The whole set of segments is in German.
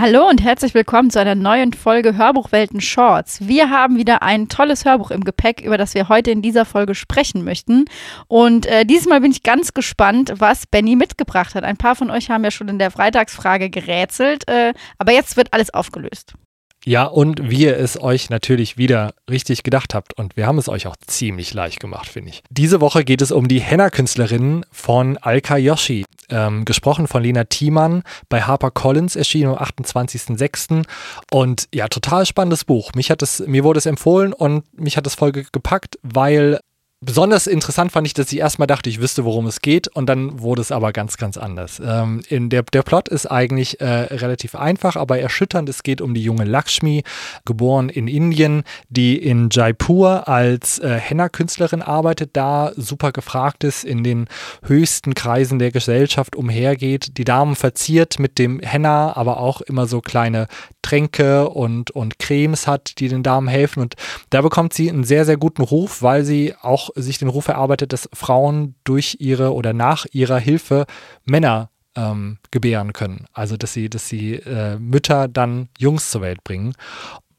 Hallo und herzlich willkommen zu einer neuen Folge Hörbuchwelten Shorts. Wir haben wieder ein tolles Hörbuch im Gepäck, über das wir heute in dieser Folge sprechen möchten. Und äh, diesmal bin ich ganz gespannt, was Benny mitgebracht hat. Ein paar von euch haben ja schon in der Freitagsfrage gerätselt, äh, aber jetzt wird alles aufgelöst. Ja, und wie ihr es euch natürlich wieder richtig gedacht habt. Und wir haben es euch auch ziemlich leicht gemacht, finde ich. Diese Woche geht es um die Henna-Künstlerinnen von Alka Yoshi. Ähm, gesprochen von Lena Thiemann bei HarperCollins, erschienen am 28.06. Und ja, total spannendes Buch. Mich hat es, mir wurde es empfohlen und mich hat es voll gepackt, weil Besonders interessant fand ich, dass ich erstmal dachte, ich wüsste, worum es geht, und dann wurde es aber ganz, ganz anders. Ähm, in der, der Plot ist eigentlich äh, relativ einfach, aber erschütternd. Es geht um die junge Lakshmi, geboren in Indien, die in Jaipur als äh, Henna-Künstlerin arbeitet, da super gefragt ist, in den höchsten Kreisen der Gesellschaft umhergeht, die Damen verziert mit dem Henna, aber auch immer so kleine Tränke und, und Cremes hat, die den Damen helfen. Und da bekommt sie einen sehr, sehr guten Ruf, weil sie auch sich den Ruf erarbeitet, dass Frauen durch ihre oder nach ihrer Hilfe Männer ähm, gebären können. Also dass sie, dass sie äh, Mütter dann Jungs zur Welt bringen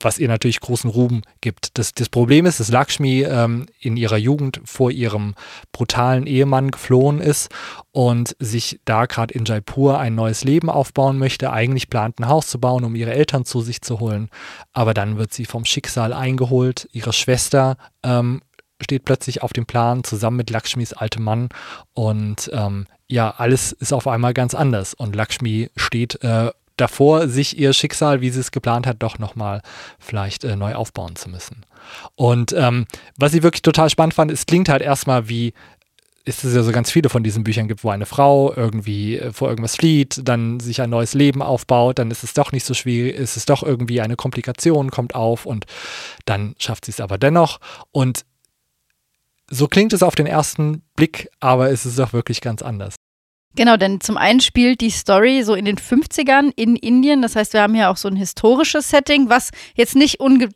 was ihr natürlich großen Ruhm gibt. Das, das Problem ist, dass Lakshmi ähm, in ihrer Jugend vor ihrem brutalen Ehemann geflohen ist und sich da gerade in Jaipur ein neues Leben aufbauen möchte. Eigentlich plant ein Haus zu bauen, um ihre Eltern zu sich zu holen. Aber dann wird sie vom Schicksal eingeholt. Ihre Schwester ähm, steht plötzlich auf dem Plan zusammen mit Lakshmis altem Mann und ähm, ja, alles ist auf einmal ganz anders und Lakshmi steht äh, davor, sich ihr Schicksal, wie sie es geplant hat, doch nochmal vielleicht äh, neu aufbauen zu müssen. Und ähm, was ich wirklich total spannend fand, es klingt halt erstmal wie ist es ja so ganz viele von diesen Büchern gibt, wo eine Frau irgendwie äh, vor irgendwas flieht, dann sich ein neues Leben aufbaut, dann ist es doch nicht so schwierig, ist es doch irgendwie eine Komplikation kommt auf und dann schafft sie es aber dennoch. Und so klingt es auf den ersten Blick, aber es ist auch wirklich ganz anders. Genau, denn zum einen spielt die Story so in den 50ern in Indien. Das heißt, wir haben ja auch so ein historisches Setting, was jetzt nicht unge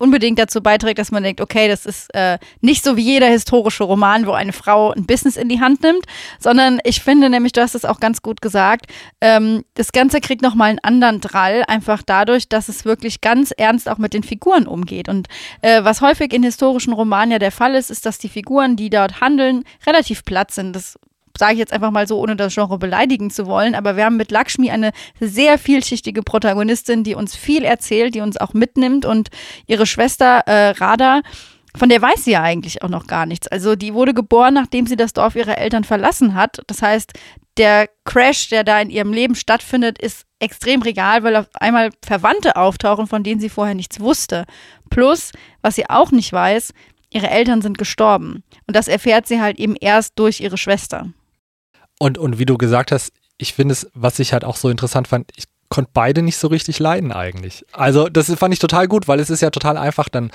unbedingt dazu beiträgt, dass man denkt, okay, das ist äh, nicht so wie jeder historische Roman, wo eine Frau ein Business in die Hand nimmt, sondern ich finde nämlich, du hast es auch ganz gut gesagt, ähm, das Ganze kriegt nochmal einen anderen Drall, einfach dadurch, dass es wirklich ganz ernst auch mit den Figuren umgeht. Und äh, was häufig in historischen Romanen ja der Fall ist, ist, dass die Figuren, die dort handeln, relativ platt sind. Das sage ich jetzt einfach mal so, ohne das Genre beleidigen zu wollen, aber wir haben mit Lakshmi eine sehr vielschichtige Protagonistin, die uns viel erzählt, die uns auch mitnimmt und ihre Schwester äh, Radha, von der weiß sie ja eigentlich auch noch gar nichts. Also die wurde geboren, nachdem sie das Dorf ihrer Eltern verlassen hat. Das heißt, der Crash, der da in ihrem Leben stattfindet, ist extrem regal, weil auf einmal Verwandte auftauchen, von denen sie vorher nichts wusste. Plus, was sie auch nicht weiß, ihre Eltern sind gestorben. Und das erfährt sie halt eben erst durch ihre Schwester. Und, und wie du gesagt hast, ich finde es, was ich halt auch so interessant fand, ich konnte beide nicht so richtig leiden eigentlich. Also das fand ich total gut, weil es ist ja total einfach, dann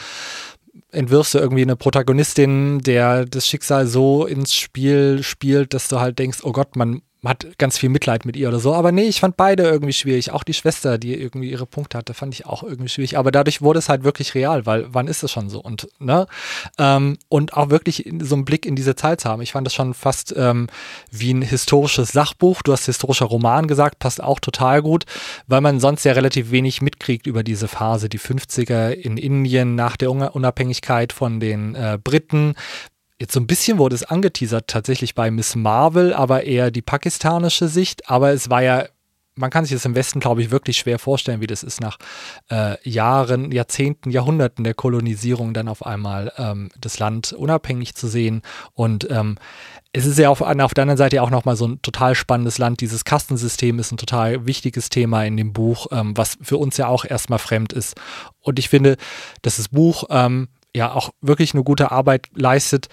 entwirfst du irgendwie eine Protagonistin, der das Schicksal so ins Spiel spielt, dass du halt denkst, oh Gott, man hat ganz viel Mitleid mit ihr oder so. Aber nee, ich fand beide irgendwie schwierig. Auch die Schwester, die irgendwie ihre Punkte hatte, fand ich auch irgendwie schwierig. Aber dadurch wurde es halt wirklich real, weil wann ist es schon so? Und, ne? Ähm, und auch wirklich so einen Blick in diese Zeit zu haben. Ich fand das schon fast ähm, wie ein historisches Sachbuch. Du hast historischer Roman gesagt, passt auch total gut, weil man sonst ja relativ wenig mitkriegt über diese Phase, die 50er in Indien nach der Unabhängigkeit von den äh, Briten, Jetzt so ein bisschen wurde es angeteasert tatsächlich bei Miss Marvel, aber eher die pakistanische Sicht. Aber es war ja, man kann sich das im Westen, glaube ich, wirklich schwer vorstellen, wie das ist nach äh, Jahren, Jahrzehnten, Jahrhunderten der Kolonisierung dann auf einmal ähm, das Land unabhängig zu sehen. Und ähm, es ist ja auf, auf der anderen Seite auch nochmal so ein total spannendes Land. Dieses Kastensystem ist ein total wichtiges Thema in dem Buch, ähm, was für uns ja auch erstmal fremd ist. Und ich finde, dass das Buch ähm, ja auch wirklich eine gute Arbeit leistet,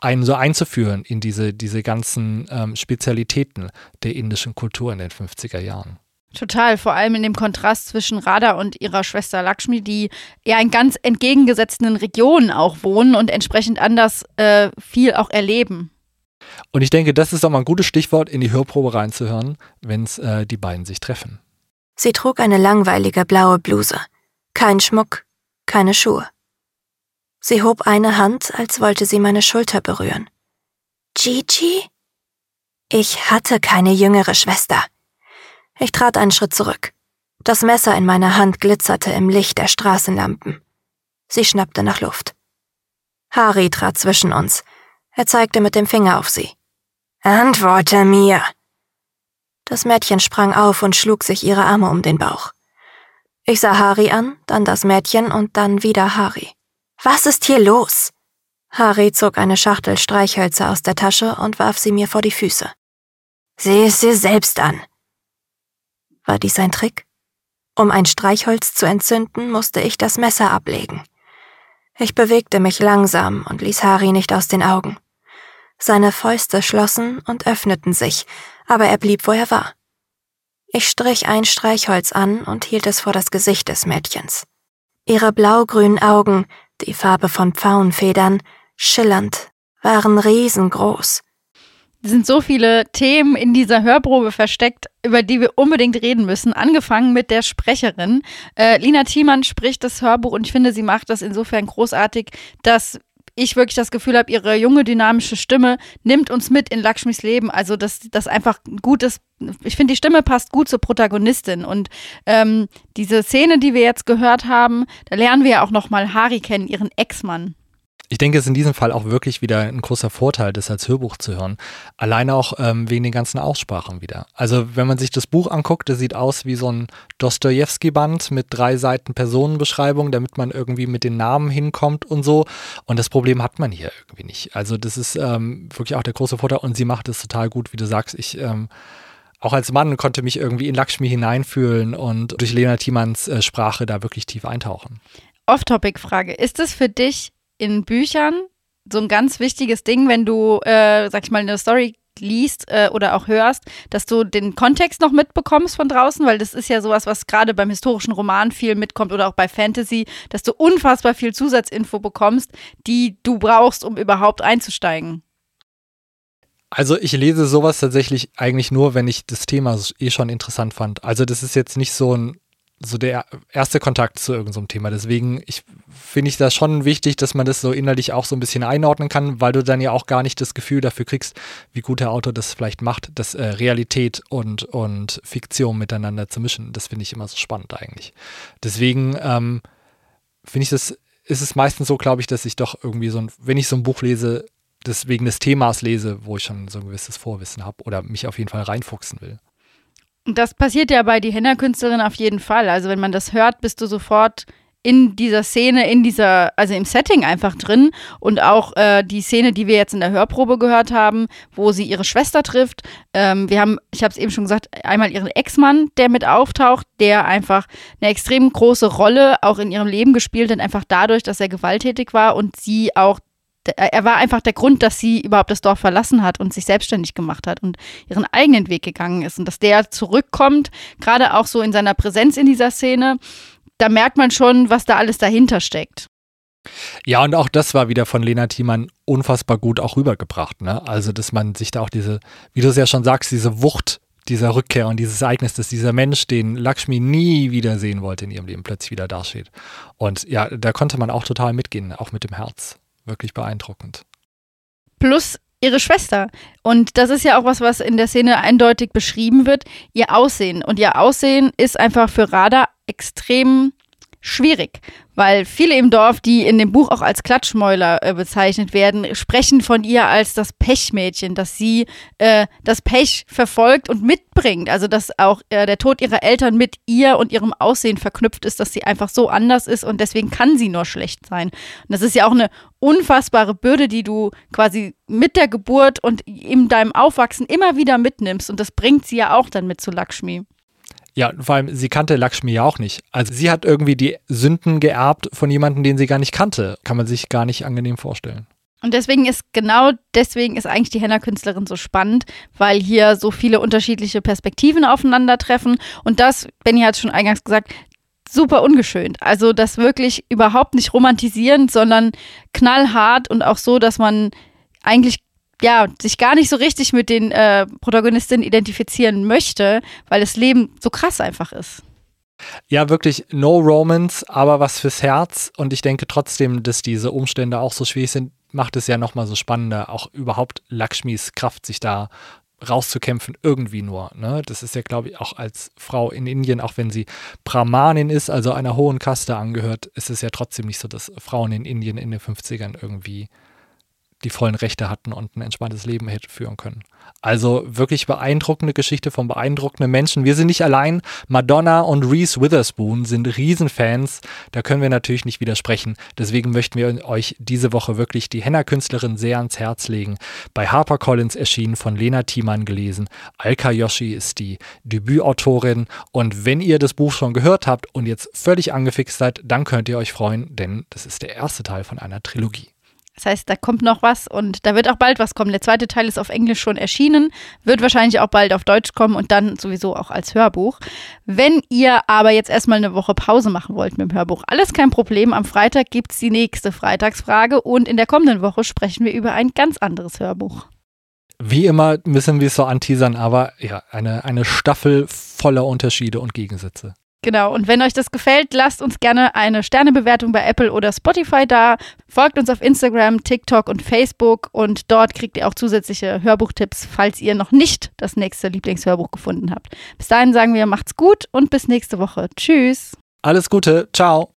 einen so einzuführen in diese, diese ganzen ähm, Spezialitäten der indischen Kultur in den 50er Jahren. Total, vor allem in dem Kontrast zwischen Radha und ihrer Schwester Lakshmi, die ja in ganz entgegengesetzten Regionen auch wohnen und entsprechend anders äh, viel auch erleben. Und ich denke, das ist auch mal ein gutes Stichwort, in die Hörprobe reinzuhören, wenn es äh, die beiden sich treffen. Sie trug eine langweilige blaue Bluse, kein Schmuck, keine Schuhe. Sie hob eine Hand, als wollte sie meine Schulter berühren. Gigi? Ich hatte keine jüngere Schwester. Ich trat einen Schritt zurück. Das Messer in meiner Hand glitzerte im Licht der Straßenlampen. Sie schnappte nach Luft. Harry trat zwischen uns. Er zeigte mit dem Finger auf sie. Antworte mir! Das Mädchen sprang auf und schlug sich ihre Arme um den Bauch. Ich sah Harry an, dann das Mädchen und dann wieder Harry. Was ist hier los? Harry zog eine Schachtel Streichhölzer aus der Tasche und warf sie mir vor die Füße. Sieh es dir selbst an. War dies ein Trick? Um ein Streichholz zu entzünden, musste ich das Messer ablegen. Ich bewegte mich langsam und ließ Harry nicht aus den Augen. Seine Fäuste schlossen und öffneten sich, aber er blieb, wo er war. Ich strich ein Streichholz an und hielt es vor das Gesicht des Mädchens. Ihre blaugrünen Augen, die Farbe von Pfauenfedern, schillernd, waren riesengroß. Es sind so viele Themen in dieser Hörprobe versteckt, über die wir unbedingt reden müssen. Angefangen mit der Sprecherin. Äh, Lina Thiemann spricht das Hörbuch und ich finde, sie macht das insofern großartig, dass ich wirklich das Gefühl habe, ihre junge, dynamische Stimme nimmt uns mit in Lakshmis Leben. Also, dass das einfach gut ist. Ich finde, die Stimme passt gut zur Protagonistin. Und ähm, diese Szene, die wir jetzt gehört haben, da lernen wir ja auch nochmal Hari kennen, ihren Ex-Mann. Ich denke, es ist in diesem Fall auch wirklich wieder ein großer Vorteil, das als Hörbuch zu hören. Alleine auch ähm, wegen den ganzen Aussprachen wieder. Also wenn man sich das Buch anguckt, das sieht aus wie so ein Dostoevsky-Band mit drei Seiten Personenbeschreibung, damit man irgendwie mit den Namen hinkommt und so. Und das Problem hat man hier irgendwie nicht. Also das ist ähm, wirklich auch der große Vorteil und sie macht es total gut, wie du sagst. Ich ähm, auch als Mann konnte mich irgendwie in Lakshmi hineinfühlen und durch Lena Thiemanns äh, Sprache da wirklich tief eintauchen. Off-Topic-Frage. Ist es für dich in Büchern so ein ganz wichtiges Ding, wenn du, äh, sag ich mal, eine Story liest äh, oder auch hörst, dass du den Kontext noch mitbekommst von draußen, weil das ist ja sowas, was gerade beim historischen Roman viel mitkommt oder auch bei Fantasy, dass du unfassbar viel Zusatzinfo bekommst, die du brauchst, um überhaupt einzusteigen. Also ich lese sowas tatsächlich eigentlich nur, wenn ich das Thema eh schon interessant fand. Also das ist jetzt nicht so ein so der erste Kontakt zu irgendeinem so Thema. Deswegen finde ich das schon wichtig, dass man das so innerlich auch so ein bisschen einordnen kann, weil du dann ja auch gar nicht das Gefühl dafür kriegst, wie gut der Autor das vielleicht macht, das äh, Realität und, und Fiktion miteinander zu mischen. Das finde ich immer so spannend eigentlich. Deswegen ähm, finde ich das, ist es meistens so, glaube ich, dass ich doch irgendwie so ein, wenn ich so ein Buch lese, das wegen des Themas lese, wo ich schon so ein gewisses Vorwissen habe oder mich auf jeden Fall reinfuchsen will. Das passiert ja bei die Henna-Künstlerin auf jeden Fall. Also wenn man das hört, bist du sofort in dieser Szene, in dieser, also im Setting einfach drin und auch äh, die Szene, die wir jetzt in der Hörprobe gehört haben, wo sie ihre Schwester trifft. Ähm, wir haben, ich habe es eben schon gesagt, einmal ihren Ex-Mann, der mit auftaucht, der einfach eine extrem große Rolle auch in ihrem Leben gespielt hat, einfach dadurch, dass er gewalttätig war und sie auch er war einfach der Grund, dass sie überhaupt das Dorf verlassen hat und sich selbstständig gemacht hat und ihren eigenen Weg gegangen ist. Und dass der zurückkommt, gerade auch so in seiner Präsenz in dieser Szene, da merkt man schon, was da alles dahinter steckt. Ja, und auch das war wieder von Lena Thiemann unfassbar gut auch rübergebracht. Ne? Also, dass man sich da auch diese, wie du es ja schon sagst, diese Wucht dieser Rückkehr und dieses Ereignis, dass dieser Mensch, den Lakshmi nie wiedersehen wollte in ihrem Leben, plötzlich wieder dasteht. Und ja, da konnte man auch total mitgehen, auch mit dem Herz wirklich beeindruckend. Plus ihre Schwester. Und das ist ja auch was, was in der Szene eindeutig beschrieben wird, ihr Aussehen. Und ihr Aussehen ist einfach für Radha extrem schwierig, weil viele im Dorf, die in dem Buch auch als Klatschmäuler äh, bezeichnet werden, sprechen von ihr als das Pechmädchen, dass sie äh, das Pech verfolgt und mitbringt. Also dass auch äh, der Tod ihrer Eltern mit ihr und ihrem Aussehen verknüpft ist, dass sie einfach so anders ist und deswegen kann sie nur schlecht sein. Und das ist ja auch eine unfassbare Bürde, die du quasi mit der Geburt und in deinem Aufwachsen immer wieder mitnimmst. Und das bringt sie ja auch dann mit zu Lakshmi. Ja, vor allem, sie kannte Lakshmi ja auch nicht. Also sie hat irgendwie die Sünden geerbt von jemandem, den sie gar nicht kannte. Kann man sich gar nicht angenehm vorstellen. Und deswegen ist genau deswegen ist eigentlich die Henna-Künstlerin so spannend, weil hier so viele unterschiedliche Perspektiven aufeinandertreffen. Und das, Benny hat es schon eingangs gesagt, super ungeschönt. Also das wirklich überhaupt nicht romantisieren, sondern knallhart und auch so, dass man eigentlich ja, sich gar nicht so richtig mit den äh, Protagonistinnen identifizieren möchte, weil das Leben so krass einfach ist. Ja, wirklich no romance, aber was fürs Herz. Und ich denke trotzdem, dass diese Umstände auch so schwierig sind, macht es ja nochmal so spannender, auch überhaupt Lakshmis Kraft, sich da rauszukämpfen, irgendwie nur. Ne? Das ist ja, glaube ich, auch als Frau in Indien, auch wenn sie Brahmanin ist, also einer hohen Kaste angehört, ist es ja trotzdem nicht so, dass Frauen in Indien in den 50ern irgendwie die vollen Rechte hatten und ein entspanntes Leben hätte führen können. Also wirklich beeindruckende Geschichte von beeindruckenden Menschen. Wir sind nicht allein. Madonna und Reese Witherspoon sind Riesenfans. Da können wir natürlich nicht widersprechen. Deswegen möchten wir euch diese Woche wirklich die Henna-Künstlerin sehr ans Herz legen. Bei HarperCollins erschienen, von Lena Thiemann gelesen. Alka Yoshi ist die Debütautorin. Und wenn ihr das Buch schon gehört habt und jetzt völlig angefixt seid, dann könnt ihr euch freuen, denn das ist der erste Teil von einer Trilogie. Das heißt, da kommt noch was und da wird auch bald was kommen. Der zweite Teil ist auf Englisch schon erschienen, wird wahrscheinlich auch bald auf Deutsch kommen und dann sowieso auch als Hörbuch. Wenn ihr aber jetzt erstmal eine Woche Pause machen wollt mit dem Hörbuch, alles kein Problem. Am Freitag gibt es die nächste Freitagsfrage und in der kommenden Woche sprechen wir über ein ganz anderes Hörbuch. Wie immer müssen wir es so anteasern, aber ja, eine, eine Staffel voller Unterschiede und Gegensätze. Genau, und wenn euch das gefällt, lasst uns gerne eine Sternebewertung bei Apple oder Spotify da. Folgt uns auf Instagram, TikTok und Facebook und dort kriegt ihr auch zusätzliche Hörbuchtipps, falls ihr noch nicht das nächste Lieblingshörbuch gefunden habt. Bis dahin sagen wir, macht's gut und bis nächste Woche. Tschüss. Alles Gute, ciao.